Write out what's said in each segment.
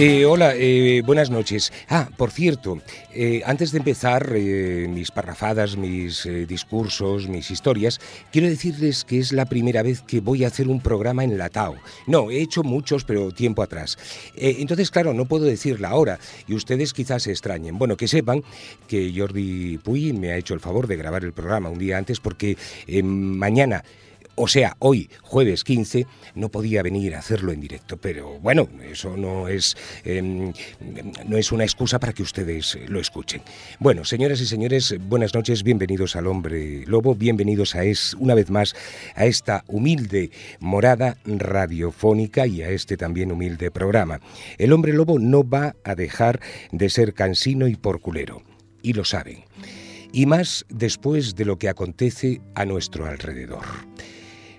Eh, hola, eh, buenas noches. Ah, por cierto, eh, antes de empezar eh, mis parrafadas, mis discursos, mis historias, quiero decirles que es la primera vez que voy a hacer un programa enlatado. No, he hecho muchos, pero tiempo atrás. Entonces, claro, no puedo decirla ahora y ustedes quizás se extrañen. Bueno, que sepan que Jordi Puy me ha hecho el favor de grabar el programa un día antes porque mañana o sea, hoy, jueves 15, no podía venir a hacerlo en directo, pero bueno, eso no es, em, no es una excusa para que ustedes lo escuchen. Bueno, señoras y señores, buenas noches, bienvenidos al Hombre Lobo, bienvenidos a es, una vez más a esta humilde morada radiofónica y a este también humilde programa. El Hombre Lobo no va a dejar de ser cansino y porculero, y lo saben. Y más después de lo que acontece a nuestro alrededor.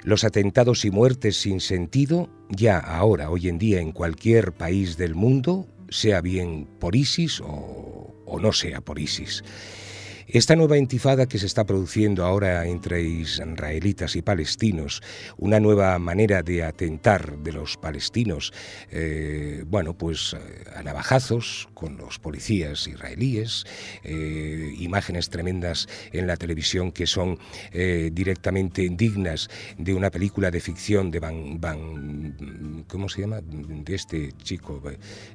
Los atentados y muertes sin sentido, ya ahora, hoy en día, en cualquier país del mundo, sea bien por ISIS o, no sea por ISIS. Esta nueva intifada que se está produciendo ahora entre israelitas y palestinos, una nueva manera de atentar de los palestinos, eh, bueno, pues eh, a navajazos con los policías israelíes, eh, imágenes tremendas en la televisión que son directamente dignas de una película de ficción de Van, Van ¿cómo se llama? De este chico,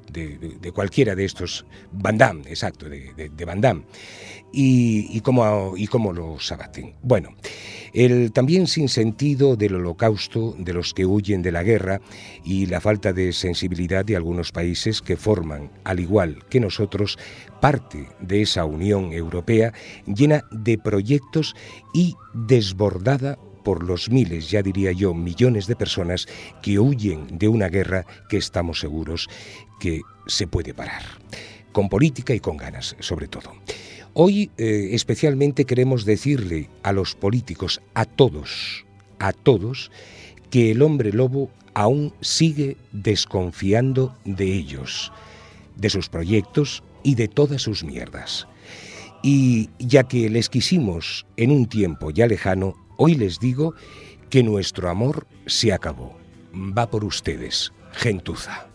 de, cualquiera de estos, Van Damme, exacto, de, de Van Damme y, y los abaten. Bueno, el también sinsentido del holocausto, de los que huyen de la guerra y la falta de sensibilidad de algunos países que forman, al igual que nosotros, parte de esa Unión Europea llena de proyectos y desbordada por los miles, ya diría yo, millones de personas que huyen de una guerra que estamos seguros que se puede parar. Con política y con ganas, sobre todo. Hoy eh, especialmente queremos decirle a los políticos, a todos, a todos, que el hombre lobo aún sigue desconfiando de ellos, de sus proyectos y de todas sus mierdas. Y ya que les quisimos en un tiempo ya lejano, hoy les digo que nuestro amor se acabó. Va por ustedes, gentuza.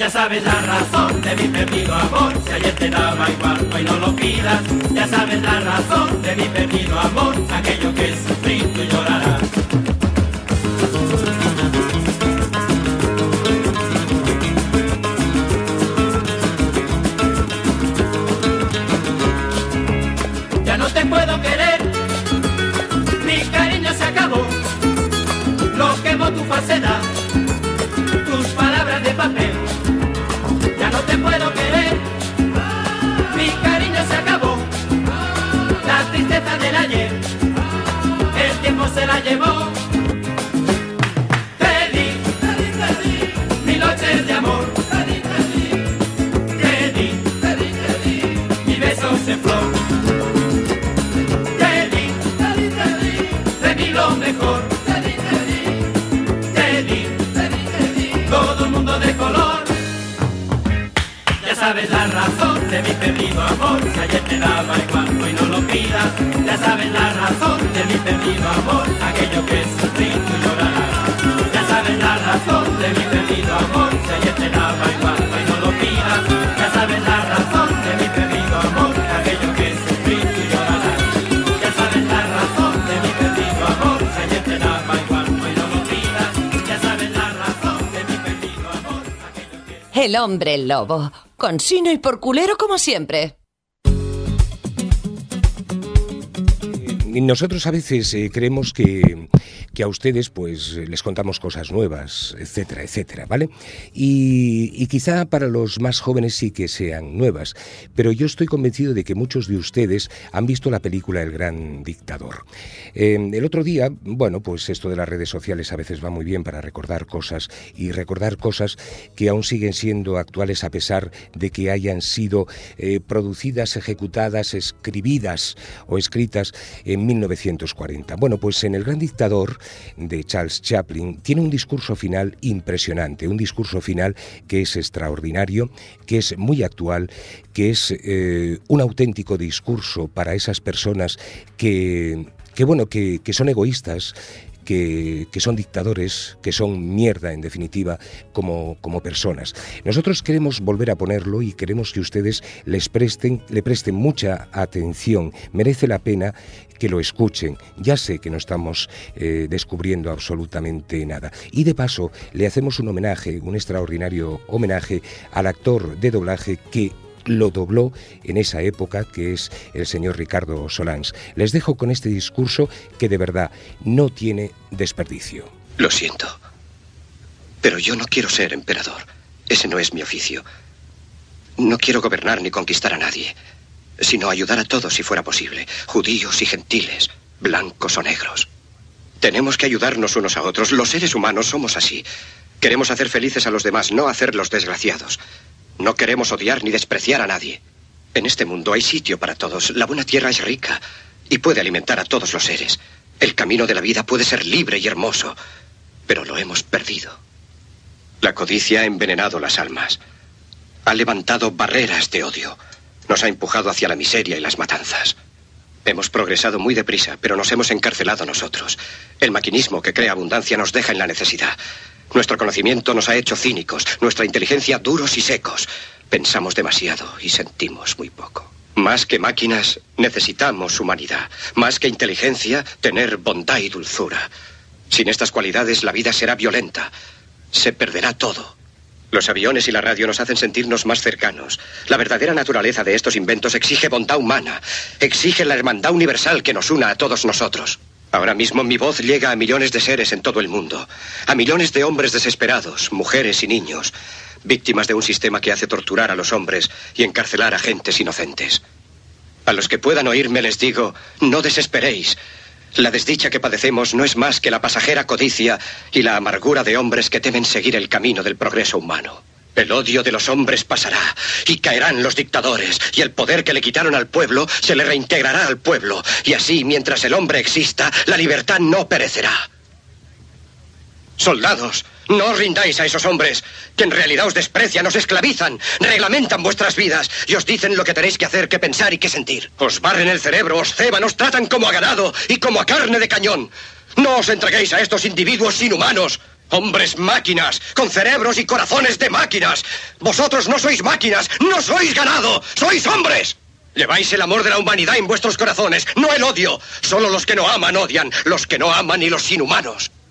Ya sabes la razón de mi perdido amor. Si ayer te daba igual, hoy no lo pidas. Ya sabes la razón de mi perdido amor. Aquello que sufrí, tú llorarás. Ya no te puedo querer, mi cariño se acabó. Lo quemó tu falsedad, se. La se llevó. Te di, te di, te di, mil noches de amor. Te di, te di, te di, mi besos en flor. Te di, te te di, lo mejor. Te di, te todo el mundo de color. Ya sabes la razón de mi perdido amor, si ayer te daba igual, hoy no Ya sabes la razón de mi perdido amor, aquello que sufrí tú llorarás. Ya sabes la razón de mi perdido amor, si te daba igual, hoy no lo pidas. Ya sabes la razón de mi perdido amor, aquello que sufrí tú llorarás. Ya sabes la razón de mi perdido amor, si te daba igual, hoy no lo pidas. Ya sabes la razón de mi perdido amor, aquello que El hombre lobo. Con sino y por culero como siempre. Nosotros a veces eh, creemos que, que a ustedes pues les contamos cosas nuevas, etcétera, etcétera, ¿vale? Y, quizá para los más jóvenes sí que sean nuevas, pero yo estoy convencido de que muchos de ustedes han visto la película El Gran Dictador. Eh, el otro día, bueno, pues esto de las redes sociales a veces va muy bien para recordar cosas y recordar cosas que aún siguen siendo actuales a pesar de que hayan sido eh, producidas, ejecutadas, escribidas o escritas en 1940. Bueno, pues en El Gran Dictador de Charles Chaplin tiene un discurso final impresionante, un discurso final que es extraordinario, que es muy actual, que es eh, un auténtico discurso para esas personas que, que bueno, que, que son egoístas, que, son dictadores, que son mierda en definitiva como, como, personas. Nosotros queremos volver a ponerlo y queremos que ustedes les presten, le presten mucha atención. Merece la pena que lo escuchen. Ya sé que no estamos eh, descubriendo absolutamente nada. Y de paso le hacemos un homenaje, un extraordinario homenaje al actor de doblaje que lo dobló en esa época, que es el señor Ricardo Solans. Les dejo con este discurso que de verdad no tiene desperdicio. Lo siento, pero yo no quiero ser emperador. Ese no es mi oficio. No quiero gobernar ni conquistar a nadie, sino ayudar a todos si fuera posible, judíos y gentiles, blancos o negros. Tenemos que ayudarnos unos a otros. Los seres humanos somos así. Queremos hacer felices a los demás, no hacerlos desgraciados. No queremos odiar ni despreciar a nadie. En este mundo hay sitio para todos. La buena tierra es rica y puede alimentar a todos los seres. El camino de la vida puede ser libre y hermoso, pero lo hemos perdido. La codicia ha envenenado las almas. Ha levantado barreras de odio. Nos ha empujado hacia la miseria y las matanzas. Hemos progresado muy deprisa, pero nos hemos encarcelado nosotros. El maquinismo que crea abundancia nos deja en la necesidad. Nuestro conocimiento nos ha hecho cínicos, nuestra inteligencia duros y secos. Pensamos demasiado y sentimos muy poco. Más que máquinas, necesitamos humanidad. Más que inteligencia, tener bondad y dulzura. Sin estas cualidades, la vida será violenta. Se perderá todo. Los aviones y la radio nos hacen sentirnos más cercanos. La verdadera naturaleza de estos inventos exige bondad humana, exige la hermandad universal que nos una a todos nosotros. Ahora mismo mi voz llega a millones de seres en todo el mundo, a millones de hombres desesperados, mujeres y niños, víctimas de un sistema que hace torturar a los hombres y encarcelar a gentes inocentes. A los que puedan oírme les digo, no desesperéis. La desdicha que padecemos no es más que la pasajera codicia y la amargura de hombres que temen seguir el camino del progreso humano. El odio de los hombres pasará y caerán los dictadores y el poder que le quitaron al pueblo se le reintegrará al pueblo y así mientras el hombre exista la libertad no perecerá. Soldados, no os rindáis a esos hombres, que en realidad os desprecian, os esclavizan, reglamentan vuestras vidas y os dicen lo que tenéis que hacer, que pensar y que sentir. Os barren el cerebro, os ceban, os tratan como a ganado y como a carne de cañón. No os entreguéis a estos individuos inhumanos. Hombres máquinas, con cerebros y corazones de máquinas. Vosotros no sois máquinas, no sois ganado, sois hombres. Lleváis el amor de la humanidad en vuestros corazones, no el odio. Solo los que no aman odian, los que no aman y los inhumanos.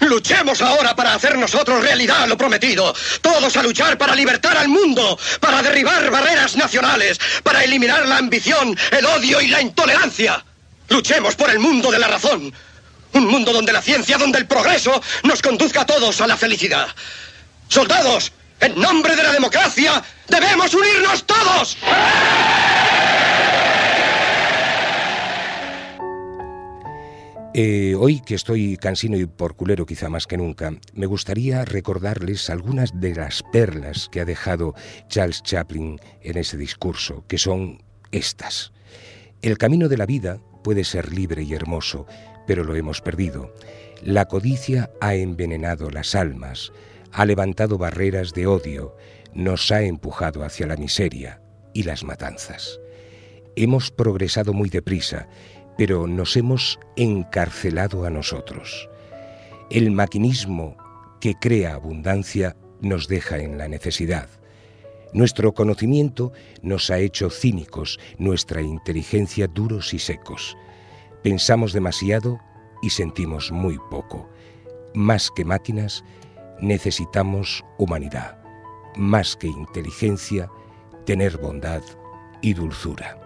Luchemos ahora para hacer nosotros realidad lo prometido. Todos a luchar para libertar al mundo, para derribar barreras nacionales, para eliminar la ambición, el odio y la intolerancia. Luchemos por el mundo de la razón. Un mundo donde la ciencia, donde el progreso nos conduzca a todos a la felicidad. Soldados, en nombre de la democracia, debemos unirnos todos. Eh, hoy que estoy cansino y porculero quizá más que nunca, me gustaría recordarles algunas de las perlas que ha dejado Charles Chaplin en ese discurso, que son estas. El camino de la vida puede ser libre y hermoso, pero lo hemos perdido. La codicia ha envenenado las almas, ha levantado barreras de odio, nos ha empujado hacia la miseria y las matanzas. Hemos progresado muy deprisa pero nos hemos encarcelado a nosotros. El maquinismo que crea abundancia nos deja en la necesidad. Nuestro conocimiento nos ha hecho cínicos, nuestra inteligencia duros y secos. Pensamos demasiado y sentimos muy poco. Más que máquinas, necesitamos humanidad. Más que inteligencia, tener bondad y dulzura.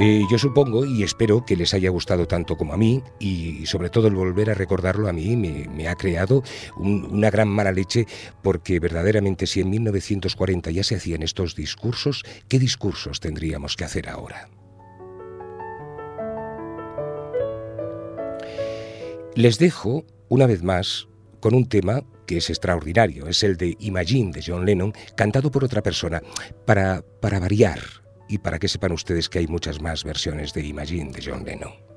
Eh, yo supongo y espero que les haya gustado tanto como a mí y sobre todo el volver a recordarlo a mí me, ha creado una gran mala leche porque verdaderamente si en 1940 ya se hacían estos discursos, ¿qué discursos tendríamos que hacer ahora? Les dejo una vez más con un tema que es extraordinario, es el de Imagine de John Lennon, cantado por otra persona, para, para variar y para que sepan ustedes que hay muchas más versiones de Imagine de John Lennon.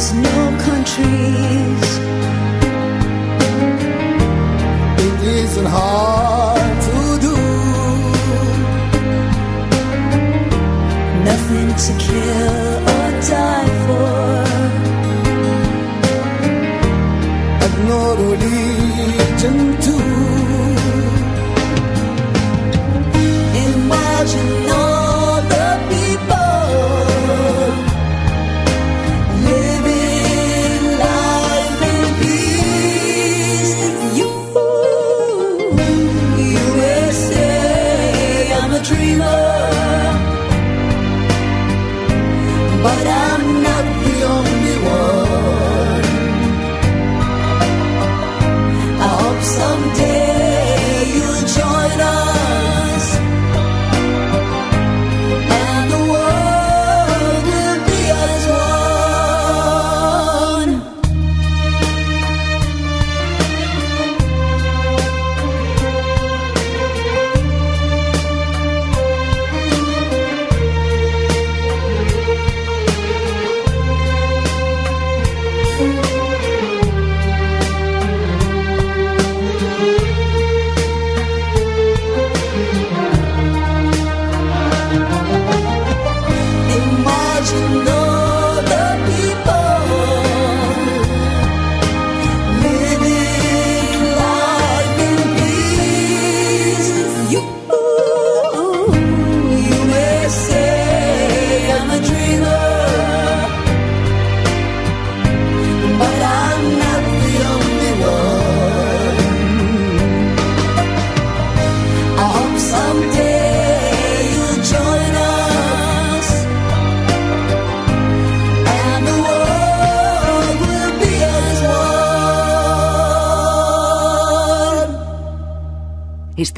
there's no countries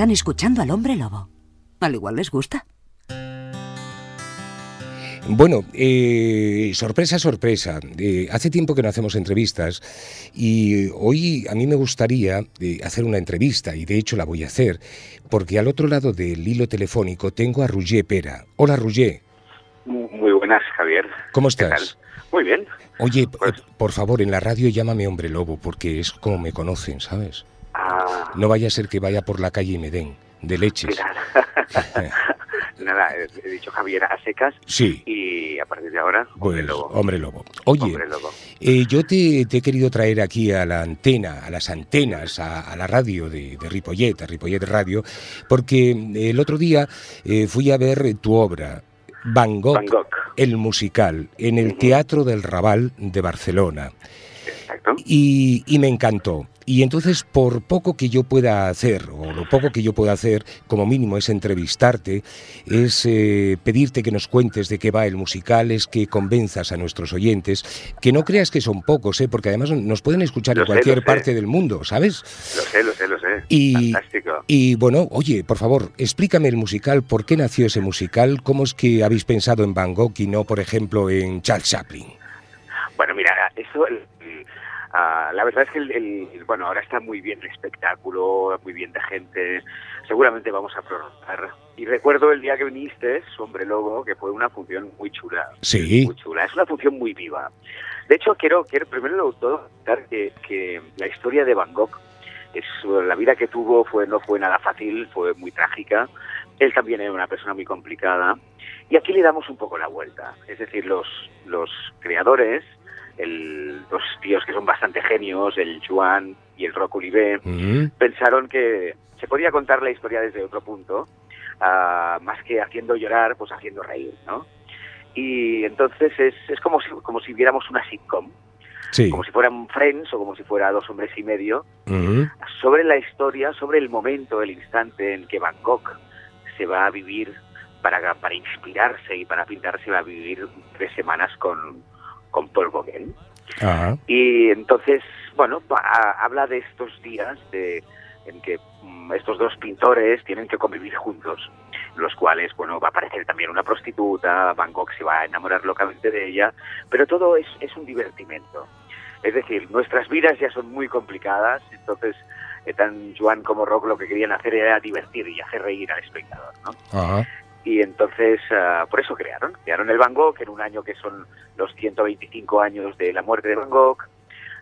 Están escuchando al hombre lobo. Al igual les gusta. Bueno, eh, sorpresa, sorpresa. Eh, hace tiempo que no hacemos entrevistas y hoy a mí me gustaría eh, hacer una entrevista y de hecho la voy a hacer porque al otro lado del hilo telefónico tengo a Roger Pera. Hola Roger. Muy buenas, Javier. ¿Cómo estás? Muy bien. Oye, Pues- por favor, en la radio llámame hombre lobo porque es como me conocen, ¿sabes? Ah, No vaya a ser que vaya por la calle y me den de ¿qué leches. Nada, he dicho Javier a secas Sí. y a partir de ahora, hombre Pues, lobo. hombre lobo. Oye, Hombre lobo. Eh, yo te, te he querido traer aquí a la antena, a las antenas, a, a la radio de, de Ripollet, a Ripollet Radio, porque el otro día eh, fui a ver tu obra, Van Gogh, Van Gogh. el musical, en el. Teatro del Raval de Barcelona. Exacto. Y, y me encantó. Y entonces, por poco que yo pueda hacer, o lo poco que yo pueda hacer, como mínimo es entrevistarte, es eh, pedirte que nos cuentes de qué va el musical, es que convenzas a nuestros oyentes, que no creas que son pocos, ¿eh? porque además nos pueden escuchar Lo en sé, cualquier parte del mundo, ¿sabes? Lo sé, lo sé, lo sé. Y- Fantástico. Y bueno, oye, por favor, explícame el musical, ¿por qué nació ese musical? ¿Cómo es que habéis pensado en Van Gogh y no, por ejemplo, en Charles Chaplin? Ah, la verdad es que el, el- bueno, ahora está muy bien el espectáculo, muy bien de gente, seguramente vamos a prorrogar. Y recuerdo el día que viniste, Hombre Lobo, que fue una función muy chula. Sí. Muy chula, es una función muy viva. De hecho, quiero, quiero primero todo contar que, que la historia de Van Gogh, es, la vida que tuvo fue no fue nada fácil, fue muy trágica. Él también era una persona muy complicada. Y aquí le damos un poco la vuelta. Es decir, los, los creadores, el, los tíos que son bastante genios, el Juan y el Rocco Olivé, Mm, pensaron que se podía contar la historia desde otro punto, ah, más que haciendo llorar, pues haciendo reír, ¿no? Y entonces es, es como, si, como si viéramos una sitcom, Sí. como si fueran Friends o como si fuera Dos Hombres y Medio, sobre la historia, sobre el momento, el instante en que Bangkok se va a vivir para, para inspirarse y para pintarse, va a vivir tres semanas con, con Paul Gauguin. ajá. Y entonces, bueno, va- habla de estos días de, en que mm, estos dos pintores tienen que convivir juntos, los cuales, bueno, va a aparecer también una prostituta, Van Gogh se va a enamorar locamente de ella, pero todo es, es un divertimento. Es decir, nuestras vidas ya son muy complicadas, entonces eh, tan Joan como Rock lo que querían hacer era divertir y hacer reír al espectador, ¿no? Ajá. Y entonces, ah, por eso crearon. Crearon el Van Gogh en un año que son los 125 años de la muerte de Van Gogh.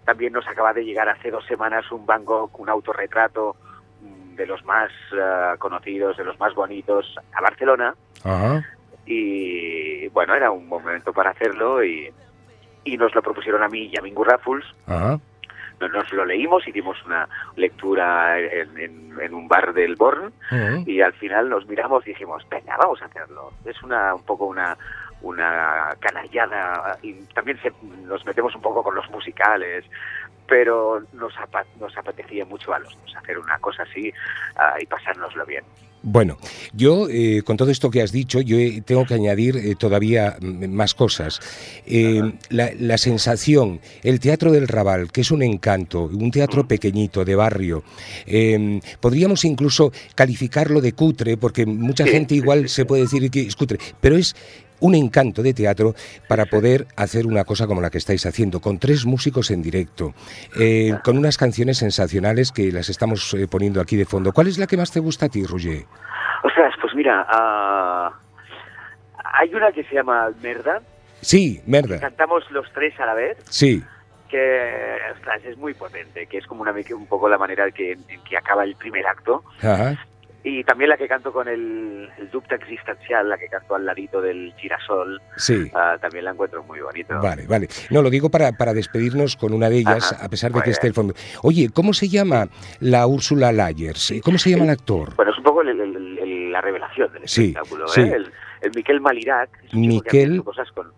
También nos acaba de llegar hace dos semanas un Van Gogh, un autorretrato mm, de los más ah, conocidos, de los más bonitos, a Barcelona. Ajá. Y bueno, era un momento para hacerlo y, y nos lo propusieron a mí y a Mingus Raffles. Ajá. Nos, lo leímos, hicimos una lectura en, en- en un bar del Born y al final nos miramos y dijimos, venga, vamos a hacerlo. Es una un poco una una canallada y también se- nos metemos un poco con los musicales, pero nos, apa- nos apetecía mucho a los dos hacer una cosa así ah, y pasárnoslo bien. Bueno, yo eh, con todo esto que has dicho, yo eh, tengo que añadir eh, todavía mm, más cosas. Eh, la, la sensación, el Teatro del Raval, que es un encanto, un teatro pequeñito, de barrio, eh, podríamos incluso calificarlo de cutre, porque mucha gente igual se puede decir que es cutre, pero es un encanto de teatro para poder hacer una cosa como la que estáis haciendo, con tres músicos en directo, eh, con unas canciones sensacionales que las estamos eh, poniendo aquí de fondo. ¿Cuál es la que más te gusta a ti, Roger? Ostras, pues mira, ah, hay una que se llama Almerda, Sí, merda. cantamos los tres a la vez, Sí, que ostras, es muy potente, que es como una, un poco la manera que, en que acaba el primer acto. ajá, Y también la que canto con el, el existencial, la que canto al ladito del girasol, sí. ah, también la encuentro muy bonito. Vale, vale. No, lo digo para, para despedirnos con una de ellas, Ajá, a pesar de que esté el fondo. Oye, ¿cómo se llama la Úrsula Layers? ¿Cómo se llama el actor? Bueno, es un poco el- el- la revelación del Sí, espectáculo. sí. ¿eh? El, el Miquel Malirac, es un que Miquel- hecho cosas con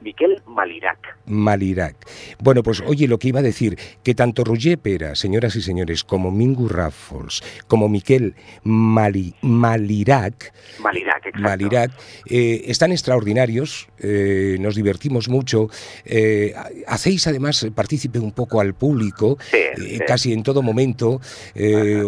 Miquel Malirac. Malirac. Bueno, pues oye, lo que iba a decir, que tanto Roger Pera, señoras y señores, como Mingu Raffles, como Miquel Mali, Malirac, Malirac, Malirac eh, están extraordinarios, eh, nos divertimos mucho, eh, hacéis además partícipe un poco al público, casi en todo momento,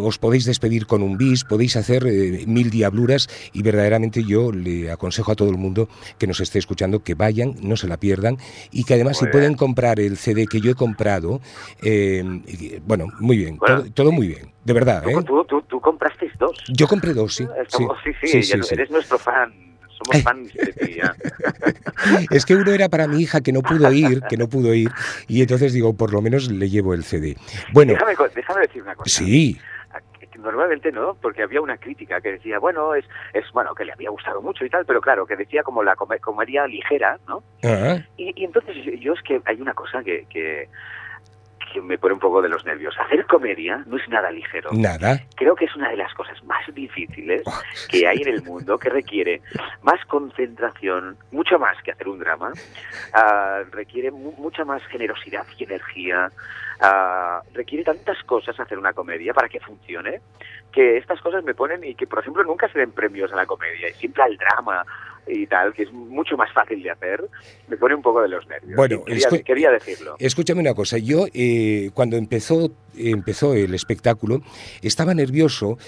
os podéis despedir con un bis, podéis hacer mil diabluras y verdaderamente yo le aconsejo a todo el mundo que nos esté escuchando que vayan no se la pierdan y que además si pueden comprar el CD que yo he comprado, eh, bueno, muy bien, todo, muy bien, de verdad. ¿eh? Tú, compraste dos. Yo compré dos, sí. sí, sí, eres nuestro fan somos fans de ti es que uno era para mi hija que no pudo ir, que no pudo ir, y entonces digo, por lo menos le llevo el CD. Bueno, déjame, déjame decir una cosa. Sí normalmente no, porque había una crítica que decía, bueno, es, es bueno, que le había gustado mucho y tal, pero claro, que decía como la comedia ligera, ¿no? y, entonces yo es que hay una cosa que, que, me pone un poco de los nervios. Hacer comedia no es nada ligero. Nada. Creo que es una de las cosas más difíciles oh. que hay en el mundo, que requiere más concentración, mucho más que hacer un drama, ah, requiere mucha más generosidad y energía, Ah, requiere tantas cosas hacer una comedia para que funcione que estas cosas me ponen y que por ejemplo nunca se den premios a la comedia y siempre al drama y tal, que es mucho más fácil de hacer, me pone un poco de los nervios. Bueno, quería, decirlo. Escúchame una cosa, yo eh, cuando empezó, empezó el espectáculo estaba nervioso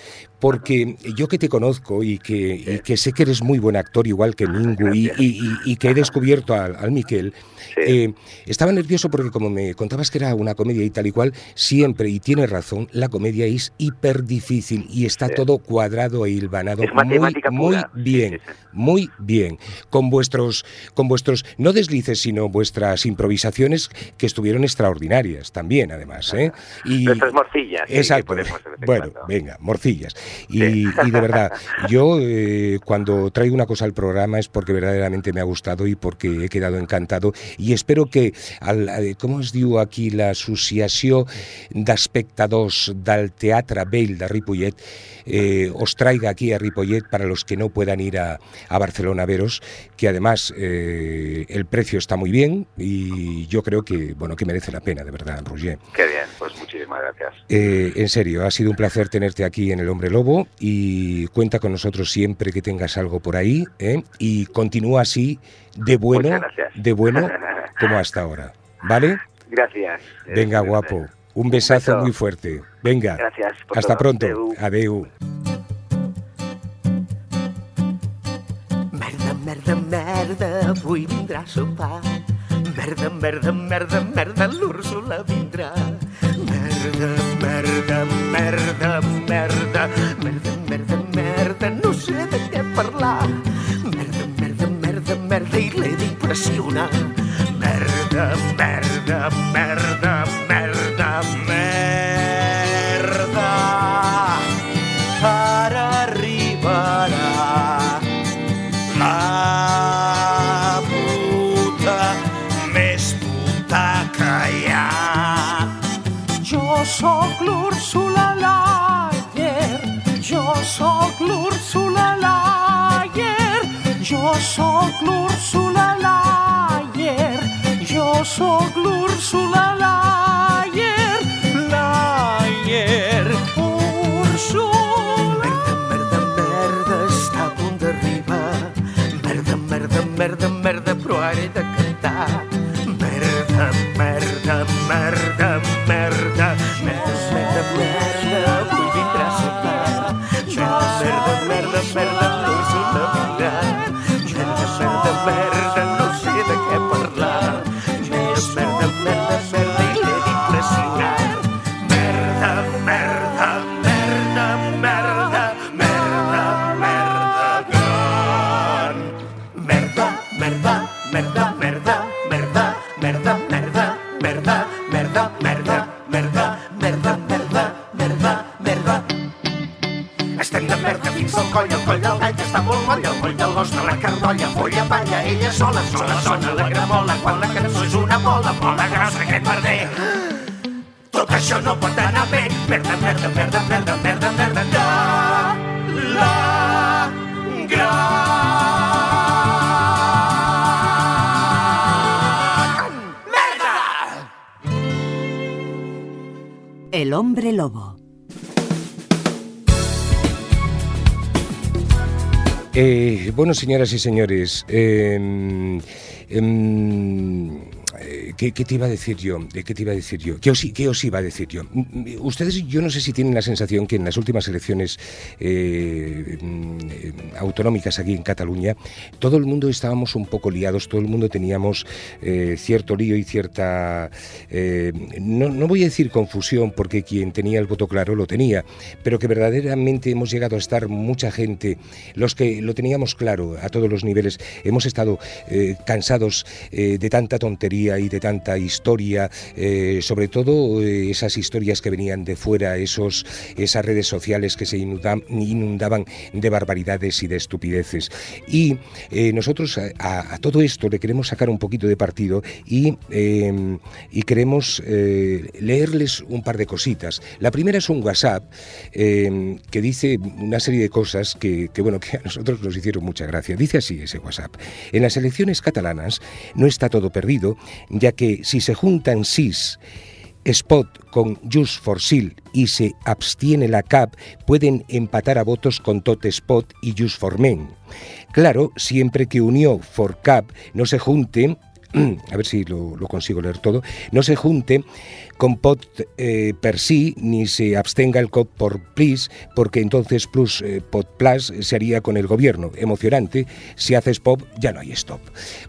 porque yo que te conozco y que, que sé que eres muy buen actor, igual que Mingu, y, que he descubierto al, al Miquel, eh, estaba nervioso porque como me contabas que era una comedia y tal y cual, siempre, y tienes razón, la comedia es hiper difícil y está todo cuadrado e hilvanado muy, muy bien, muy bien, con vuestros, con vuestros, no deslices, sino vuestras improvisaciones que estuvieron extraordinarias también, además. ¿eh? Y, Nuestras morcillas. Exacto. bueno, venga, morcillas. Y, de verdad, yo eh, cuando traigo una cosa al programa es porque verdaderamente me ha gustado y porque he quedado encantado y espero que, al, eh, com es diu aquí l'associació d'espectadors del Teatre Vell de Ripollet eh, os traiga aquí a Ripollet para los que no puedan ir a, a Barcelona a veros, que además eh, el precio está muy bien y yo creo que, bueno, que merece la pena, de verdad, Roger. Qué bien, pues muchísimas gracias. Eh, en serio, ha sido un placer tenerte aquí en El Hombre Lobo y cuenta con nosotros siempre que tengas algo por ahí ¿eh? y continúa así de bueno, de bueno como hasta ahora. ¿Vale? Gracias. Venga, guapo. Un besazo muy fuerte. Venga. Gracias. Hasta pronto. Adeu. Merda, merda, merda, avui vindrà a sopar. Merda, merda, merda, merda, l'Úrsula vindrà. Merda, merda, merda, merda, merda, merda, merda, no sé de què parlar. Merda, merda, merda, merda, i l'he d'impressionar. Merda, merda, merda, merda, sóc l'Úrsula Layer, jo sóc l'Úrsula Layer, jo sóc l'Úrsula Layer, Layer, Úrsula. Merda, merda, merda, està a punt d'arribar. Merda, merda, merda, merda, però ara de cantar. Merda, merda, merda, merda, merda, merda, merda, avui merda, luz y la verdad. Bueno, señoras y señores, eh, ¿qué, qué te iba a decir yo? Eh, ¿Qué te iba a decir yo? ¿Qué os, qué os iba a decir yo? Mm, mm, Ustedes, yo no sé si tienen la sensación que en las últimas elecciones eh, mm, eh, autonómicas aquí en Cataluña, todo el mundo estábamos un poco liados, todo el mundo teníamos eh, cierto lío y cierta, eh, no, no voy a decir confusión, porque quien tenía el voto claro lo tenía, pero que verdaderamente hemos llegado a estar mucha gente, los que lo teníamos claro a todos los niveles, hemos estado eh, cansados eh, de tanta tontería y de tanta historia, eh, sobre todo eh, esas historias que venían de fuera, esos, esas redes sociales que se inunda- inundaban de barbaridades y de estupideces. Y eh, nosotros a, a- todo esto le queremos sacar un poquito de partido y, eh, y queremos eh, leerles un par de cositas. La primera es un WhatsApp eh, que dice una serie de cosas que, que, bueno, que a nosotros nos hicieron mucha gracia. Dice así ese WhatsApp. En las elecciones catalanas no está todo perdido, ya que si se juntan SIS Spot con Just for Sil y se abstiene la CAP, pueden empatar a votos con Tot Spot y Just for Men. Claro, siempre que Unió for CAP no se junte, a ver si lo, consigo leer todo, no se junte con pot eh, per sí ni se abstenga el COP por PLIS, porque entonces plus eh, pot plus se haría con el gobierno. Emocionante, si haces pop ya no hay stop.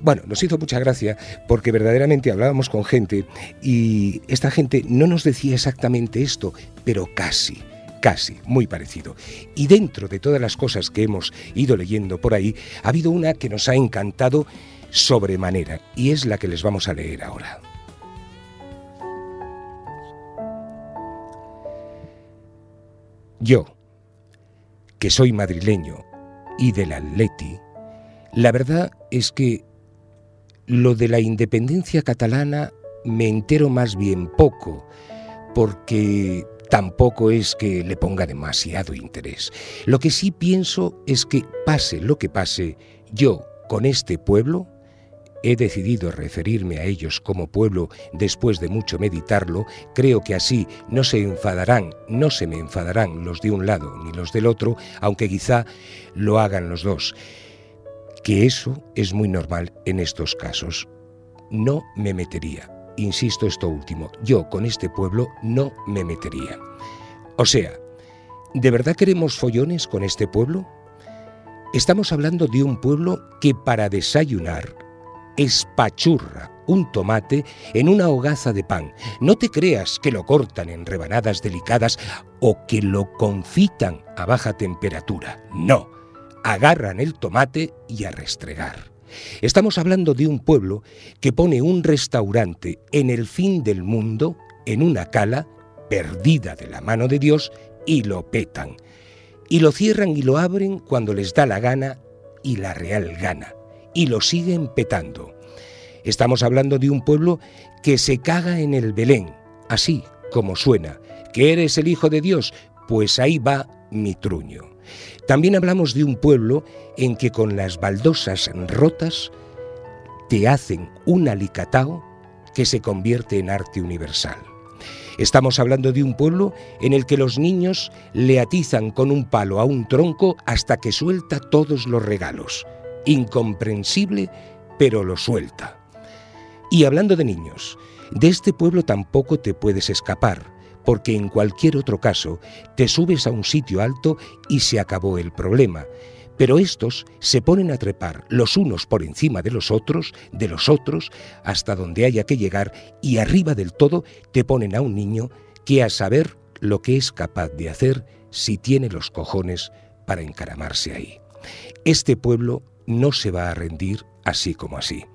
Bueno, nos hizo mucha gracia porque verdaderamente hablábamos con gente y esta gente no nos decía exactamente esto, pero casi casi, muy parecido. Y dentro de todas las cosas que hemos ido leyendo por ahí, ha habido una que nos ha encantado sobremanera, y es la que les vamos a leer ahora. Yo, que soy madrileño y del Atleti, la verdad es que lo de la independencia catalana me entero más bien poco, porque tampoco es que le ponga demasiado interés. Lo que sí pienso es que pase lo que pase, yo con este pueblo he decidido referirme a ellos como pueblo después de mucho meditarlo, creo que así no se enfadarán, no se me enfadarán los de un lado ni los del otro, aunque quizá lo hagan los dos. Que eso es muy normal en estos casos. No me metería. Insisto esto último, yo con este pueblo no me metería. O sea, ¿de verdad queremos follones con este pueblo? Estamos hablando de un pueblo que para desayunar espachurra un tomate en una hogaza de pan. No te creas que lo cortan en rebanadas delicadas o que lo confitan a baja temperatura. No, agarran el tomate y a restregar. Estamos hablando de un pueblo que pone un restaurante en el fin del mundo, en una cala, perdida de la mano de Dios, y lo petan. Y lo cierran y lo abren cuando les da la gana y la real gana. Y lo siguen petando. Estamos hablando de un pueblo que se caga en el Belén, así como suena. ¿Que eres el Hijo de Dios? Pues ahí va mi truño. También hablamos de un pueblo en que con las baldosas rotas te hacen un alicatao que se convierte en arte universal. Estamos hablando de un pueblo en el que los niños le atizan con un palo a un tronco hasta que suelta todos los regalos. Incomprensible, pero lo suelta. Y hablando de niños, de este pueblo tampoco te puedes escapar, porque en cualquier otro caso te subes a un sitio alto y se acabó el problema. Pero estos se ponen a trepar los unos por encima de los otros, de los otros, hasta donde haya que llegar, y arriba del todo te ponen a un niño que a saber lo que es capaz de hacer si tiene los cojones para encaramarse ahí. Este pueblo no se va a rendir así como así.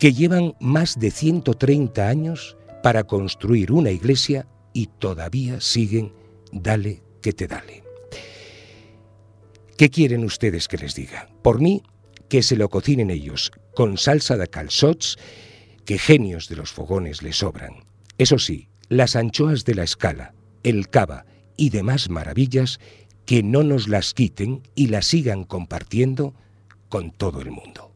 Que llevan más de 130 años para construir una iglesia y todavía siguen dale que te dale. ¿Qué quieren ustedes que les diga? Por mí, que se lo cocinen ellos, con salsa de calzots, que genios de los fogones les sobran. Eso sí, las anchoas de la escala, el cava y demás maravillas, que no nos las quiten y las sigan compartiendo con todo el mundo.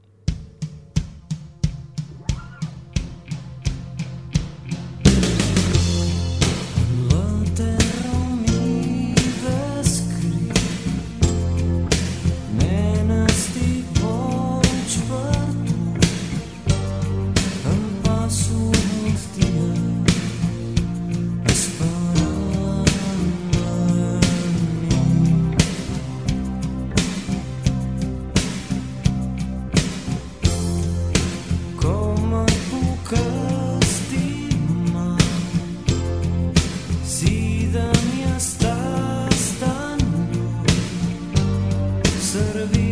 servir.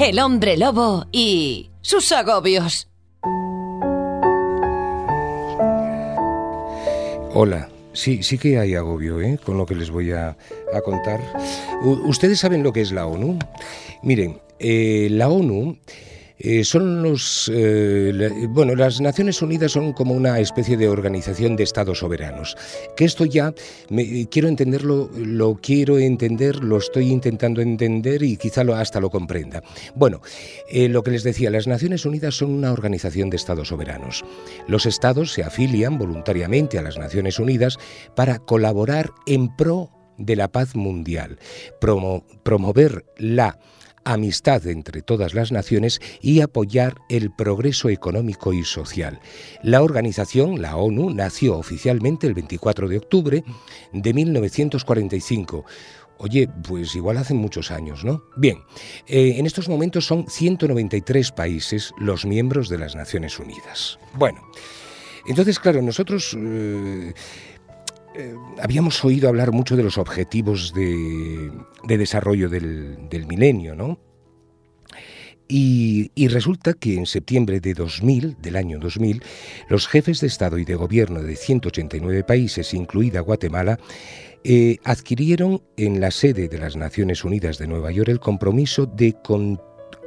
El hombre lobo y sus agobios. Hola. Sí, sí que hay agobio ¿eh? con lo que les voy a, contar. ¿Ustedes saben lo que es la ONU? Miren, eh, la ONU eh, son los. Eh, bueno, las Naciones Unidas son como una especie de organización de estados soberanos. Que esto ya quiero entenderlo, lo quiero entender, lo estoy intentando entender y quizá hasta lo comprenda. Bueno, eh, lo que les decía, las Naciones Unidas son una organización de estados soberanos. Los estados se afilian voluntariamente a las Naciones Unidas para colaborar en pro de la paz mundial, promover la amistad entre todas las naciones y apoyar el progreso económico y social. La organización, la ONU, nació oficialmente el 24 de octubre de 1945. Oye, pues igual hace muchos años, ¿no? Bien, eh, en estos momentos son 193 países los miembros de las Naciones Unidas. Bueno, entonces, claro, nosotros... Eh, eh, habíamos oído hablar mucho de los objetivos de, desarrollo del, milenio, ¿no? Y, resulta que en septiembre de 2000, del año 2000, los jefes de Estado y de Gobierno de 189 países, incluida Guatemala, eh, adquirieron en la sede de las Naciones Unidas de Nueva York el compromiso de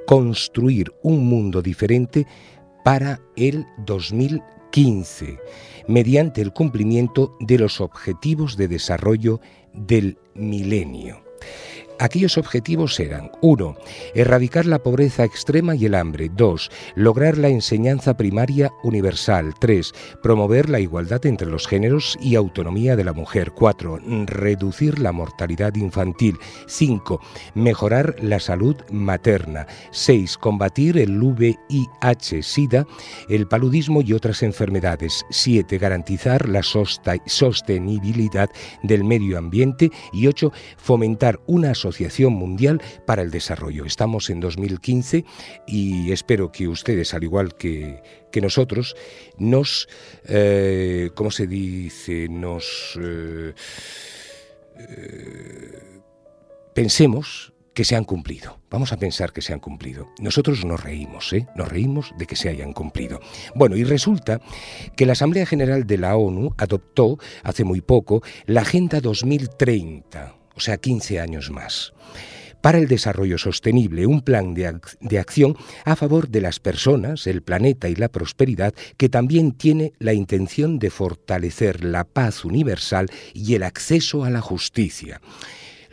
construir un mundo diferente para el 2015 mediante el cumplimiento de los objetivos de desarrollo del milenio. Aquellos objetivos eran 1. Erradicar la pobreza extrema y el hambre. 2. Lograr la enseñanza primaria universal. 3. Promover la igualdad entre los géneros y autonomía de la mujer. 4. Reducir la mortalidad infantil. 5. Mejorar la salud materna. 6. Combatir el VIH-Sida, el paludismo y otras enfermedades. 7. Garantizar la sostenibilidad del medio ambiente. Y 8. Fomentar una Asociación Mundial para el Desarrollo. Estamos en 2015 y espero que ustedes, al igual que, nosotros, nos, eh, ¿cómo se dice? Nos eh, eh, pensemos que se han cumplido. Vamos a pensar que se han cumplido. Nosotros nos reímos, ¿eh? Nos reímos de que se hayan cumplido. Bueno, y resulta que la Asamblea General de la ONU adoptó hace muy poco la Agenda 2030 o sea, 15 años más para el desarrollo sostenible, un plan de, acción a favor de las personas, el planeta y la prosperidad que también tiene la intención de fortalecer la paz universal y el acceso a la justicia.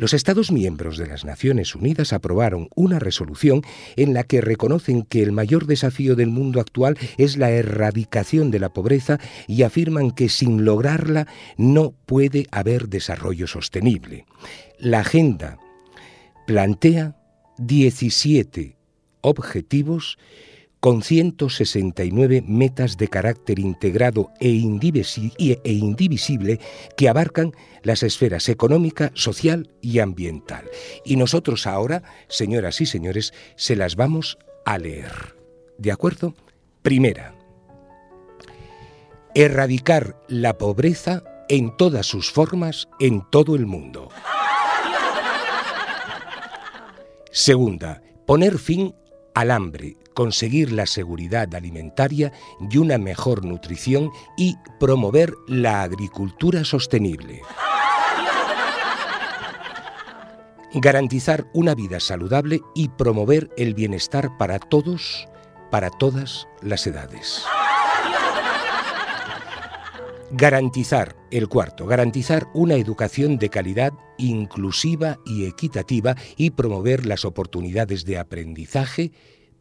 Los Estados miembros de las Naciones Unidas aprobaron una resolución en la que reconocen que el mayor desafío del mundo actual es la erradicación de la pobreza y afirman que sin lograrla no puede haber desarrollo sostenible. La agenda plantea 17 objetivos con 169 metas de carácter integrado e, e indivisible que abarcan las esferas económica, social y ambiental. Y nosotros ahora, señoras y señores, se las vamos a leer. ¿De acuerdo? Primera, erradicar la pobreza en todas sus formas en todo el mundo. Segunda, poner fin al hambre, conseguir la seguridad alimentaria y una mejor nutrición y promover la agricultura sostenible. Garantizar una vida saludable y promover el bienestar para todos, para todas las edades. Garantizar, el cuarto, garantizar una educación de calidad inclusiva y equitativa y promover las oportunidades de aprendizaje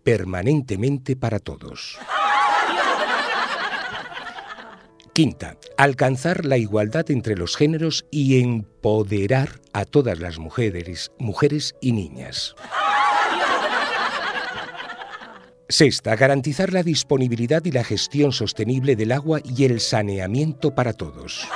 permanentemente para todos. Quinta, alcanzar la igualdad entre los géneros y empoderar a todas las mujeres, mujeres y niñas. Sexta, garantizar la disponibilidad y la gestión sostenible del agua y el saneamiento para todos.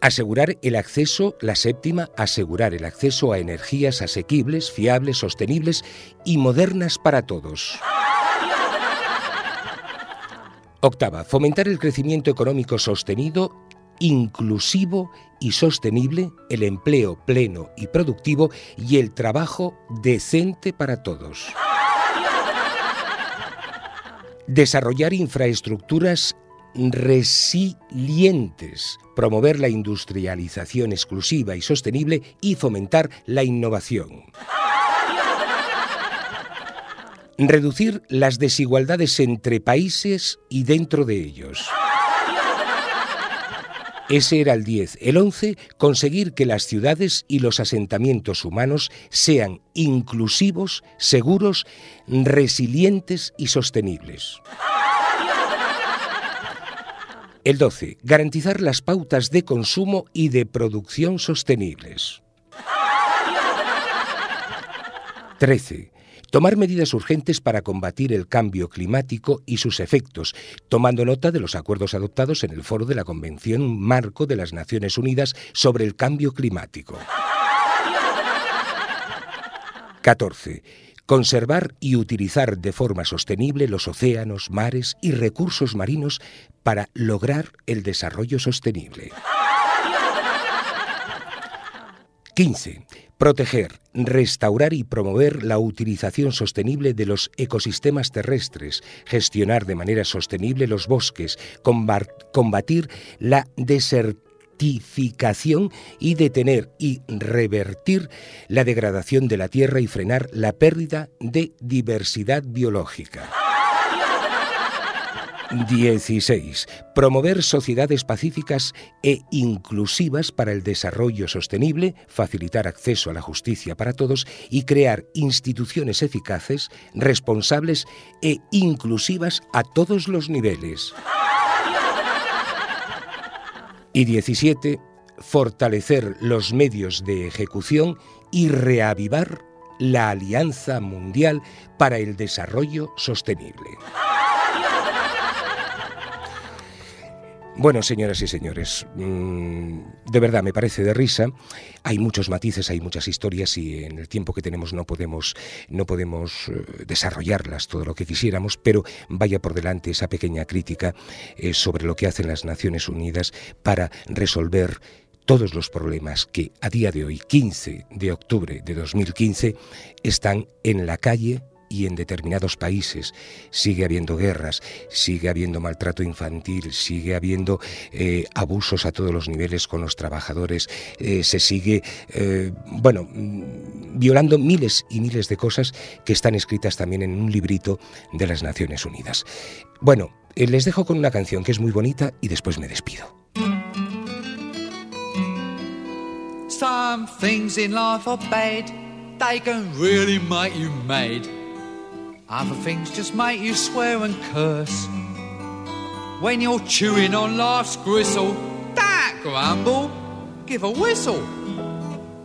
Asegurar el acceso, la séptima, asegurar el acceso a energías asequibles, fiables, sostenibles y modernas para todos. Octava, fomentar el crecimiento económico sostenido inclusivo y sostenible, el empleo pleno y productivo y el trabajo decente para todos. Desarrollar infraestructuras resilientes, promover la industrialización exclusiva y sostenible y fomentar la innovación. Reducir las desigualdades entre países y dentro de ellos. Ese era el 10. El 11, conseguir que las ciudades y los asentamientos humanos sean inclusivos, seguros, resilientes y sostenibles. El 12. Garantizar las pautas de consumo y de producción sostenibles. 13. Tomar medidas urgentes para combatir el cambio climático y sus efectos, tomando nota de los acuerdos adoptados en el foro de la Convención Marco de las Naciones Unidas sobre el Cambio Climático. 14. Conservar y utilizar de forma sostenible los océanos, mares y recursos marinos para lograr el desarrollo sostenible. 15. Proteger, restaurar y promover la utilización sostenible de los ecosistemas terrestres, gestionar de manera sostenible los bosques, combatir la desertificación y detener y revertir la degradación de la tierra y frenar la pérdida de diversidad biológica. 16. Promover sociedades pacíficas e inclusivas para el desarrollo sostenible, facilitar acceso a la justicia para todos y crear instituciones eficaces, responsables e inclusivas a todos los niveles. Y 17. Fortalecer los medios de ejecución y reavivar la Alianza Mundial para el Desarrollo Sostenible. Bueno, señoras y señores, mm, de verdad me parece de risa. Hay muchos matices, hay muchas historias y en el tiempo que tenemos no podemos, no podemos eh, desarrollarlas todo lo que quisiéramos, pero vaya por delante esa pequeña crítica eh, sobre lo que hacen las Naciones Unidas para resolver todos los problemas que a día de hoy, 15 de octubre de 2015, están en la calle y en determinados países sigue habiendo guerras, sigue habiendo maltrato infantil, sigue habiendo eh, abusos a todos los niveles con los trabajadores, eh, se sigue, eh, bueno, mm, violando miles y miles de cosas que están escritas también en un librito de las Naciones Unidas. Bueno, les dejo con una canción que es muy bonita y después me despido. Other things just make you swear and curse. When you're chewing on life's gristle, that grumble, give a whistle.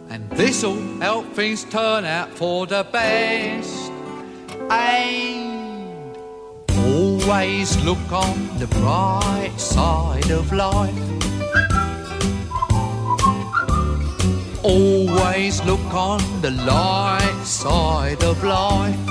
And this'll help things turn out for the best. And always look on the bright side of life. Always look on the light side of life.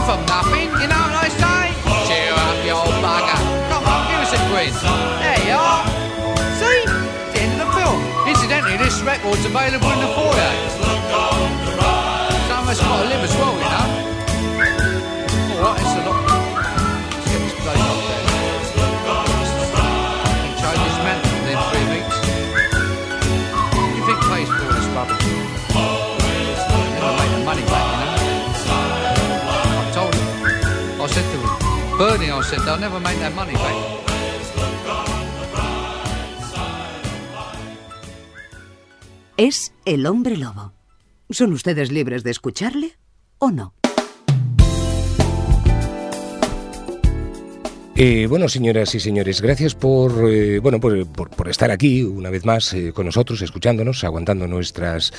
come from nothing. You know what I say? Cheer up, you old bugger. Come on, give us a quiz. There you are. See? It's the end of the film. Incidentally, this record's available in the foyer. Some of us got to live as well, you know. Bernie, I said, they'll never make that money back. Es el hombre lobo. ¿Son ustedes libres de escucharle o no? Eh, bueno, señoras y señores, gracias por, eh, bueno, por, por- por estar aquí una vez más eh, con nosotros, escuchándonos, aguantando nuestras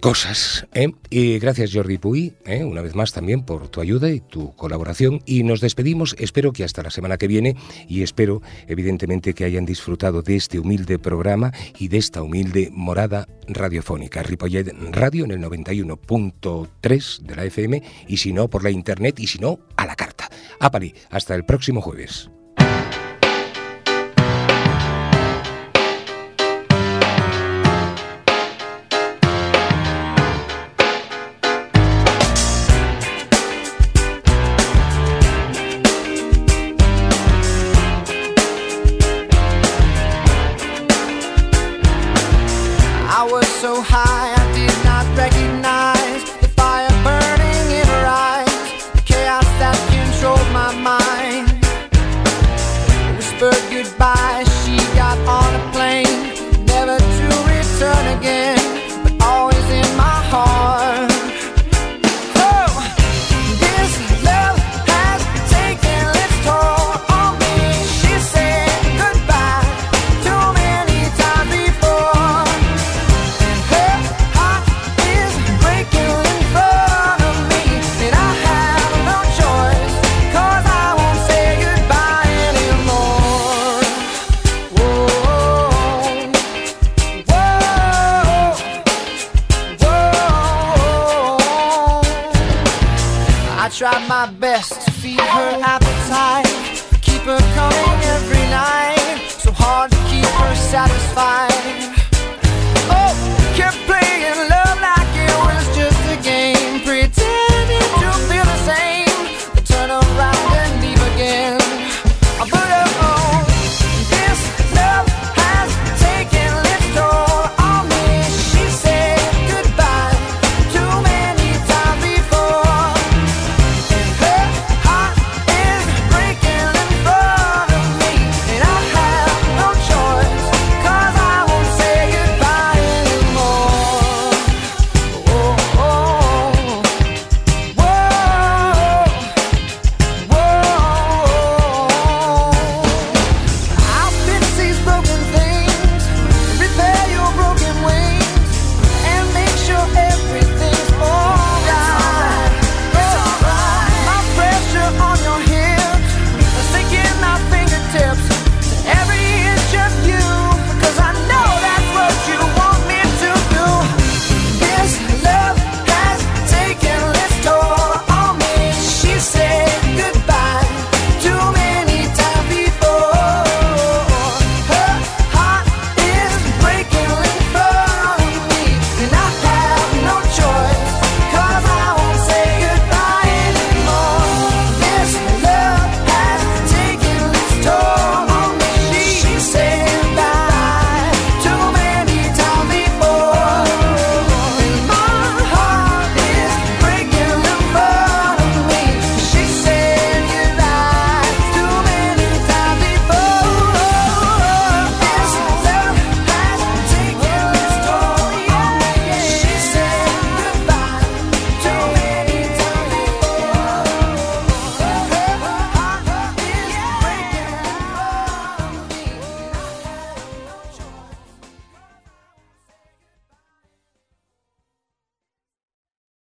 cosas. ¿eh? Y gracias Jordi Puy, ¿eh? una vez más también por tu ayuda y tu colaboración. Y nos despedimos, espero que hasta la semana que viene y espero evidentemente que hayan disfrutado de este humilde programa y de esta humilde morada radiofónica. Ripollet Radio en el 91.3 de la FM y si no por la internet y si no a la carta. Apali, hasta el próximo jueves.